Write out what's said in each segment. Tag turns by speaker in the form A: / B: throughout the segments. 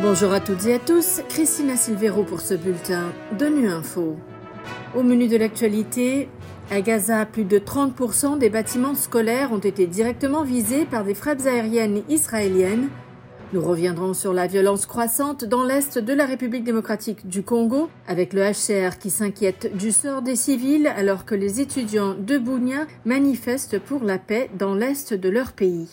A: Bonjour à toutes et à tous, Christina Silvero pour ce bulletin de Info. Au menu de l'actualité, à Gaza, plus de 30% des bâtiments scolaires ont été directement visés par des frappes aériennes israéliennes. Nous reviendrons sur la violence croissante dans l'est de la République démocratique du Congo, avec le HCR qui s'inquiète du sort des civils alors que les étudiants de Bounia manifestent pour la paix dans l'est de leur pays.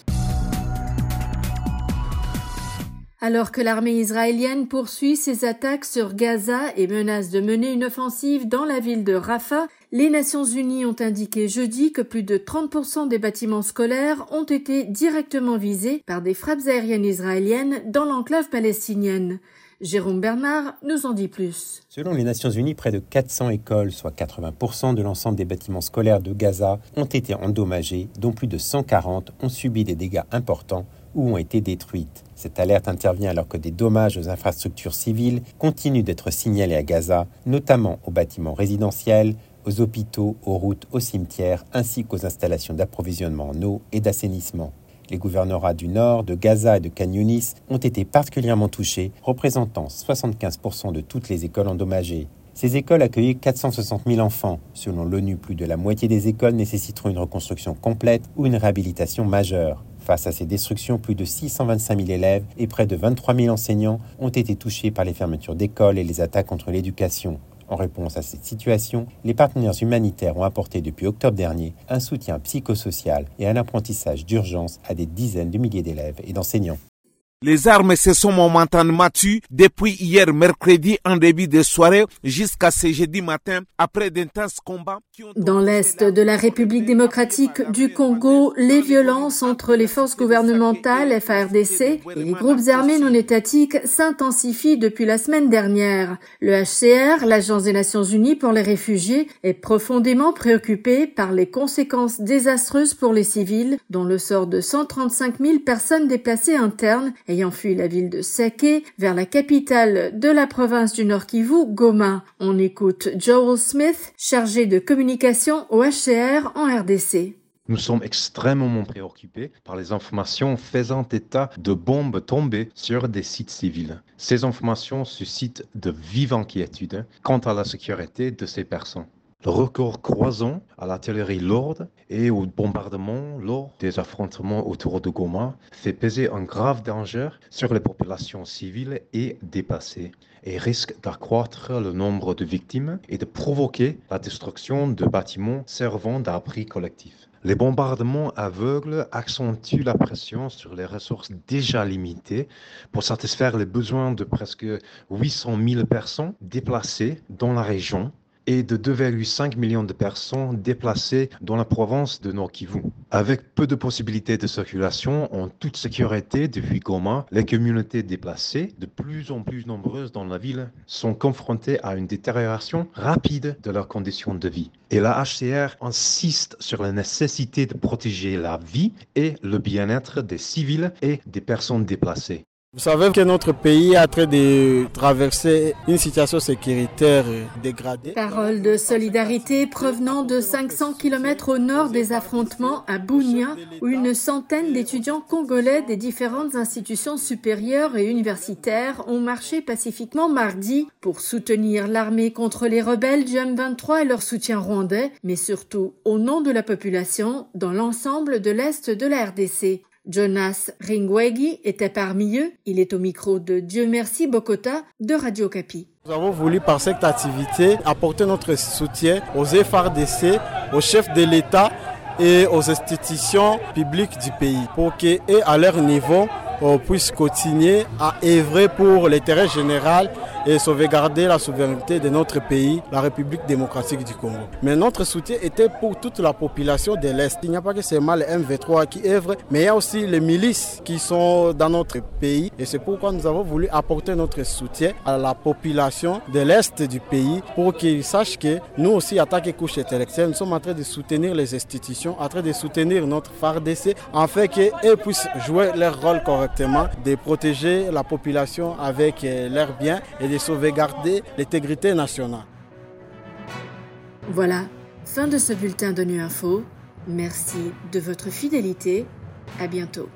A: Alors que l'armée israélienne poursuit ses attaques sur Gaza et menace de mener une offensive dans la ville de Rafah, les Nations Unies ont indiqué jeudi que plus de 30% des bâtiments scolaires ont été directement visés par des frappes aériennes israéliennes dans l'enclave palestinienne. Jérôme Bernard nous en dit plus.
B: Selon les Nations Unies, près de 400 écoles, soit 80% de l'ensemble des bâtiments scolaires de Gaza, ont été endommagés, dont plus de 140 ont subi des dégâts importants ou ont été détruites. Cette alerte intervient alors que des dommages aux infrastructures civiles continuent d'être signalés à Gaza, notamment aux bâtiments résidentiels, aux hôpitaux, aux routes, aux cimetières, ainsi qu'aux installations d'approvisionnement en eau et d'assainissement. Les gouvernorats du Nord, de Gaza et de Canyonis ont été particulièrement touchés, représentant 75% de toutes les écoles endommagées. Ces écoles accueillaient 460 000 enfants. Selon l'ONU, plus de la moitié des écoles nécessiteront une reconstruction complète ou une réhabilitation majeure. Face à ces destructions, plus de 625 000 élèves et près de 23 000 enseignants ont été touchés par les fermetures d'écoles et les attaques contre l'éducation. En réponse à cette situation, les partenaires humanitaires ont apporté depuis octobre dernier un soutien psychosocial et un apprentissage d'urgence à des dizaines de milliers d'élèves et d'enseignants.
C: Les armes se sont momentanément tues depuis hier mercredi en début de soirée jusqu'à ce jeudi matin après d'intenses combats.
A: Dans l'est de la République démocratique du Congo, les violences entre les forces gouvernementales FARDC et les groupes armés non étatiques s'intensifient depuis la semaine dernière. Le HCR, l'Agence des Nations Unies pour les réfugiés, est profondément préoccupé par les conséquences désastreuses pour les civils, dont le sort de 135 000 personnes déplacées internes ayant fui la ville de Sake vers la capitale de la province du Nord Kivu, Goma. On écoute Joel Smith, chargé de communication au HCR en RDC.
D: Nous sommes extrêmement préoccupés par les informations faisant état de bombes tombées sur des sites civils. Ces informations suscitent de vives inquiétudes quant à la sécurité de ces personnes. Le recours croisant à l'artillerie lourde et au bombardement lors des affrontements autour de Goma fait peser un grave danger sur les populations civiles et dépassées et risque d'accroître le nombre de victimes et de provoquer la destruction de bâtiments servant d'abri collectif. Les bombardements aveugles accentuent la pression sur les ressources déjà limitées pour satisfaire les besoins de presque 800 000 personnes déplacées dans la région et de 2,5 millions de personnes déplacées dans la province de Nord Kivu. Avec peu de possibilités de circulation en toute sécurité depuis Goma, les communautés déplacées, de plus en plus nombreuses dans la ville, sont confrontées à une détérioration rapide de leurs conditions de vie. Et la HCR insiste sur la nécessité de protéger la vie et le bien-être des civils et des personnes déplacées.
E: Vous savez que notre pays a train de traverser une situation sécuritaire dégradée.
A: Parole de solidarité provenant de 500 km au nord des affrontements à Bounia, où une centaine d'étudiants congolais des différentes institutions supérieures et universitaires ont marché pacifiquement mardi pour soutenir l'armée contre les rebelles du M23 et leur soutien rwandais, mais surtout au nom de la population dans l'ensemble de l'Est de la RDC. Jonas Ringwegi était parmi eux. Il est au micro de Dieu merci Bokota de Radio Capi.
E: Nous avons voulu par cette activité apporter notre soutien aux FRDC, aux chefs de l'État et aux institutions publiques du pays pour qu'à à leur niveau, on puisse continuer à œuvrer pour l'intérêt général et sauvegarder la souveraineté de notre pays, la République démocratique du Congo. Mais notre soutien était pour toute la population de l'Est. Il n'y a pas que seulement les M23 qui œuvrent, mais il y a aussi les milices qui sont dans notre pays. Et c'est pourquoi nous avons voulu apporter notre soutien à la population de l'Est du pays pour qu'ils sachent que nous aussi, en tant que couche intellectuelle, nous sommes en train de soutenir les institutions, en train de soutenir notre FARDC, afin qu'elles puissent jouer leur rôle de protéger la population avec leurs biens et de sauvegarder l'intégrité nationale.
A: Voilà, fin de ce bulletin de Nu Info. Merci de votre fidélité. À bientôt.